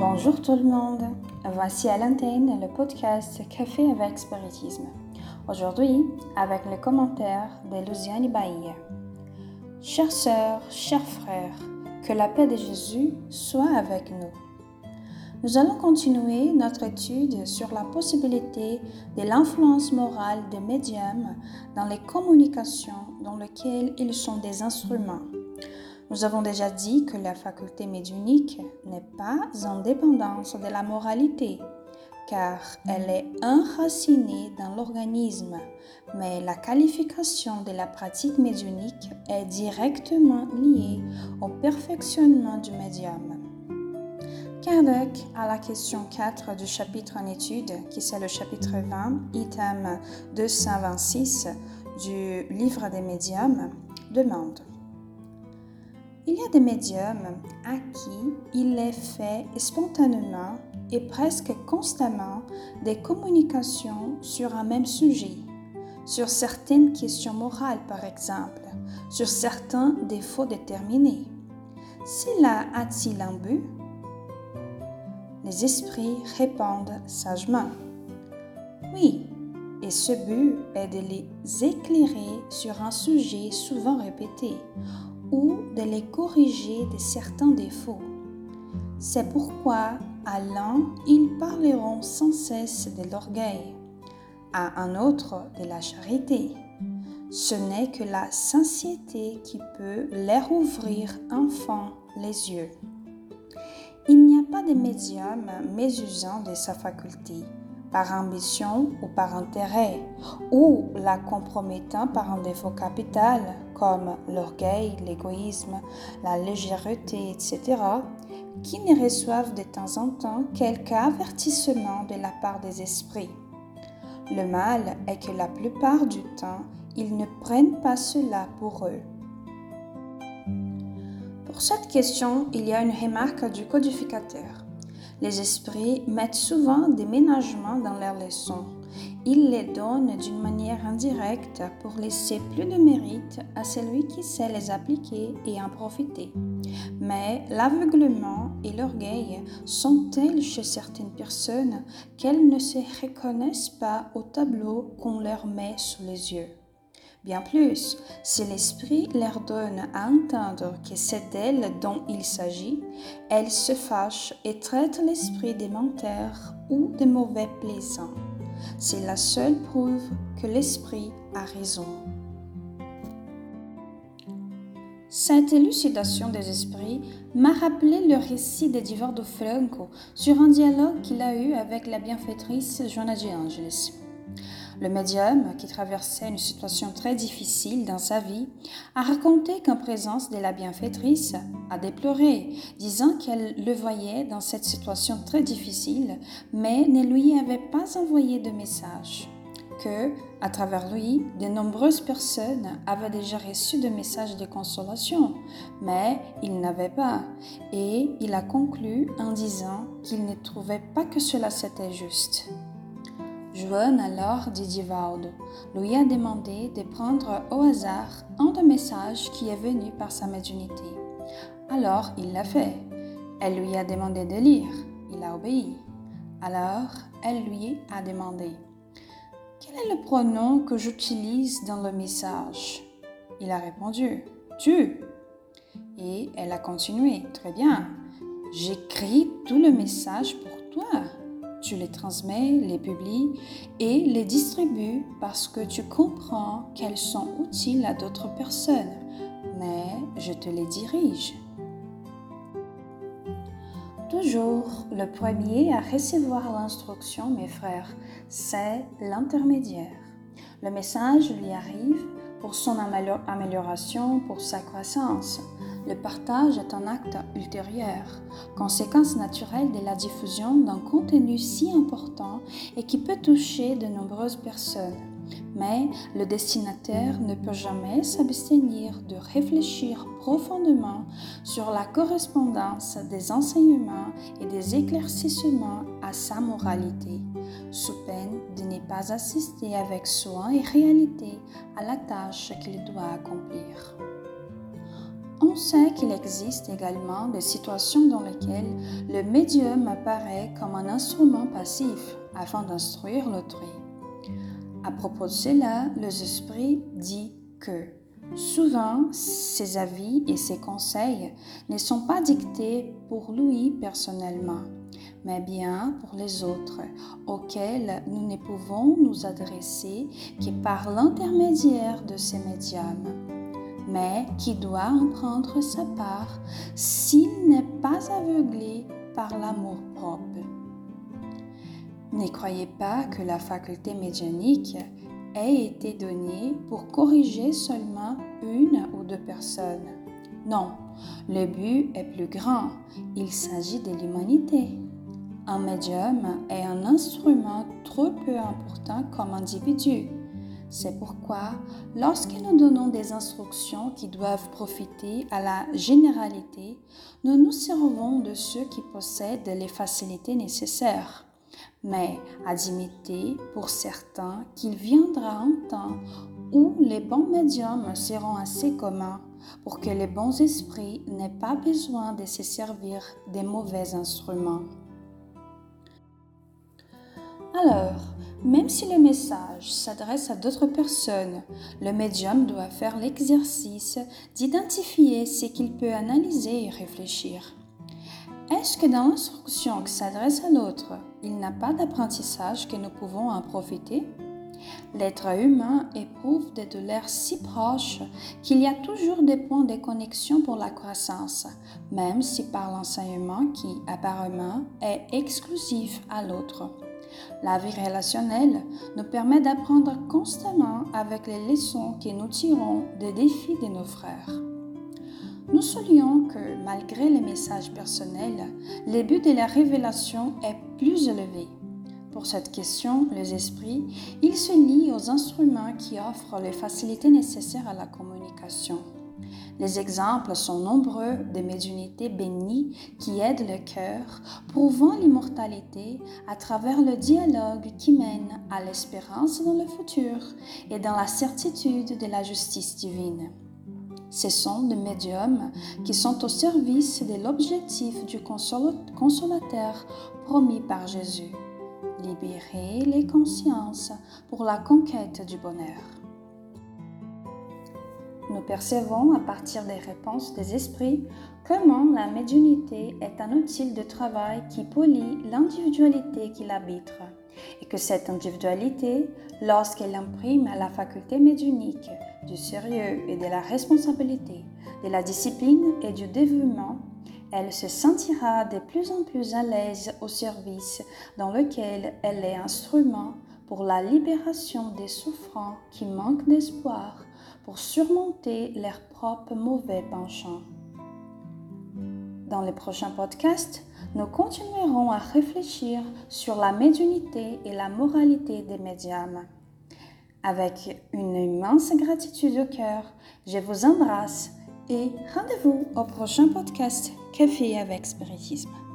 Bonjour tout le monde, voici à l'antenne le podcast Café avec Spiritisme. Aujourd'hui, avec le commentaire de Luciane Bahia. Chères sœurs, chers frères, que la paix de Jésus soit avec nous. Nous allons continuer notre étude sur la possibilité de l'influence morale des médiums dans les communications dans lesquelles ils sont des instruments. Nous avons déjà dit que la faculté médiumnique n'est pas en dépendance de la moralité, car elle est enracinée dans l'organisme, mais la qualification de la pratique médiumnique est directement liée au perfectionnement du médium. Kardec, à la question 4 du chapitre en étude, qui c'est le chapitre 20, item 226 du livre des médiums, demande Il y a des médiums à qui il est fait spontanément et presque constamment des communications sur un même sujet, sur certaines questions morales par exemple, sur certains défauts déterminés. Cela a-t-il un but? Les esprits répondent sagement. Oui, et ce but est de les éclairer sur un sujet souvent répété ou de les corriger de certains défauts. C'est pourquoi à l'un, ils parleront sans cesse de l'orgueil, à un autre de la charité. Ce n'est que la sincérité qui peut leur ouvrir enfin les yeux. Il n'y a pas de médium mésusant de sa faculté, par ambition ou par intérêt, ou la compromettant par un défaut capital, comme l'orgueil, l'égoïsme, la légèreté, etc., qui ne reçoivent de temps en temps quelque avertissement de la part des esprits. Le mal est que la plupart du temps, ils ne prennent pas cela pour eux. Pour cette question, il y a une remarque du codificateur. Les esprits mettent souvent des ménagements dans leurs leçons. Ils les donnent d'une manière indirecte pour laisser plus de mérite à celui qui sait les appliquer et en profiter. Mais l'aveuglement et l'orgueil sont tels chez certaines personnes qu'elles ne se reconnaissent pas au tableau qu'on leur met sous les yeux? Bien plus, si l'esprit leur donne à entendre que c'est d'elle dont il s'agit, elles se fâchent et traitent l'esprit des menteurs ou des mauvais plaisants. C'est la seule preuve que l'esprit a raison. Cette élucidation des esprits m'a rappelé le récit de Divordo Franco sur un dialogue qu'il a eu avec la bienfaitrice Joanna de Angelis. Le médium, qui traversait une situation très difficile dans sa vie, a raconté qu'en présence de la bienfaitrice, a déploré, disant qu'elle le voyait dans cette situation très difficile, mais ne lui avait pas envoyé de message que, à travers lui, de nombreuses personnes avaient déjà reçu des messages de consolation, mais il n'avait pas, et il a conclu en disant qu'il ne trouvait pas que cela c'était juste. Joanne alors dit Divaldo lui a demandé de prendre au hasard un des messages qui est venu par sa médiumnité. Alors il l'a fait. Elle lui a demandé de lire. Il a obéi. Alors elle lui a demandé Quel est le pronom que j'utilise dans le message? Il a répondu Tu. Et elle a continué Très bien. J'écris tout le message pour toi. Tu les transmets, les publies et les distribues parce que tu comprends qu'elles sont utiles à d'autres personnes, mais je te les dirige. Toujours le premier à recevoir l'instruction, mes frères, c'est l'intermédiaire. Le message lui arrive pour son amélioration, pour sa croissance. Le partage est un acte ultérieur, conséquence naturelle de la diffusion d'un contenu si important et qui peut toucher de nombreuses personnes. Mais le destinataire ne peut jamais s'abstenir de réfléchir profondément sur la correspondance des enseignements et des éclaircissements à sa moralité, sous peine de ne pas assister avec soin et réalité à la tâche qu'il doit accomplir. On sait qu'il existe également des situations dans lesquelles le médium apparaît comme un instrument passif afin d'instruire l'autrui. À propos de cela, les esprits dit que souvent ses avis et ses conseils ne sont pas dictés pour lui personnellement, mais bien pour les autres, auxquels nous ne pouvons nous adresser que par l'intermédiaire de ces médiums, mais qui doit en prendre sa part s'il n'est pas aveuglé par l'amour propre. Ne croyez pas que la faculté médianique ait été donnée pour corriger seulement une ou deux personnes. Non, le but est plus grand. Il s'agit de l'humanité. Un médium est un instrument trop peu important comme individu. C'est pourquoi, lorsque nous donnons des instructions qui doivent profiter à la généralité, nous nous servons de ceux qui possèdent les facilités nécessaires mais admettez pour certains qu'il viendra un temps où les bons médiums seront assez communs pour que les bons esprits n'aient pas besoin de se servir des mauvais instruments. Alors, même si le message s'adresse à d'autres personnes, le médium doit faire l'exercice d'identifier ce qu'il peut analyser et réfléchir. Est-ce que dans l'instruction qui s'adresse à l'autre, il n'a pas d'apprentissage que nous pouvons en profiter? L'être humain éprouve des douleurs si proches qu'il y a toujours des points de connexion pour la croissance, même si par l'enseignement qui apparemment est exclusif à l'autre. La vie relationnelle nous permet d'apprendre constamment avec les leçons que nous tirons des défis de nos frères. Nous soulignons que malgré les messages personnels, le but de la révélation est plus élevé. Pour cette question, les esprits, ils se lient aux instruments qui offrent les facilités nécessaires à la communication. Les exemples sont nombreux de médiunités bénies qui aident le cœur, prouvant l'immortalité à travers le dialogue qui mène à l'espérance dans le futur et dans la certitude de la justice divine. Ce sont des médiums qui sont au service de l'objectif du consolateur promis par Jésus, libérer les consciences pour la conquête du bonheur. Nous percevons à partir des réponses des esprits comment la médiumnité est un outil de travail qui polie l'individualité qui l'habite et que cette individualité, lorsqu'elle imprime à la faculté médiunique du sérieux et de la responsabilité, de la discipline et du dévouement, elle se sentira de plus en plus à l'aise au service dans lequel elle est instrument pour la libération des souffrants qui manquent d'espoir pour surmonter leurs propres mauvais penchants. Dans les prochains podcasts, nous continuerons à réfléchir sur la médiumnité et la moralité des médiums. Avec une immense gratitude au cœur, je vous embrasse et rendez-vous au prochain podcast Café avec Spiritisme.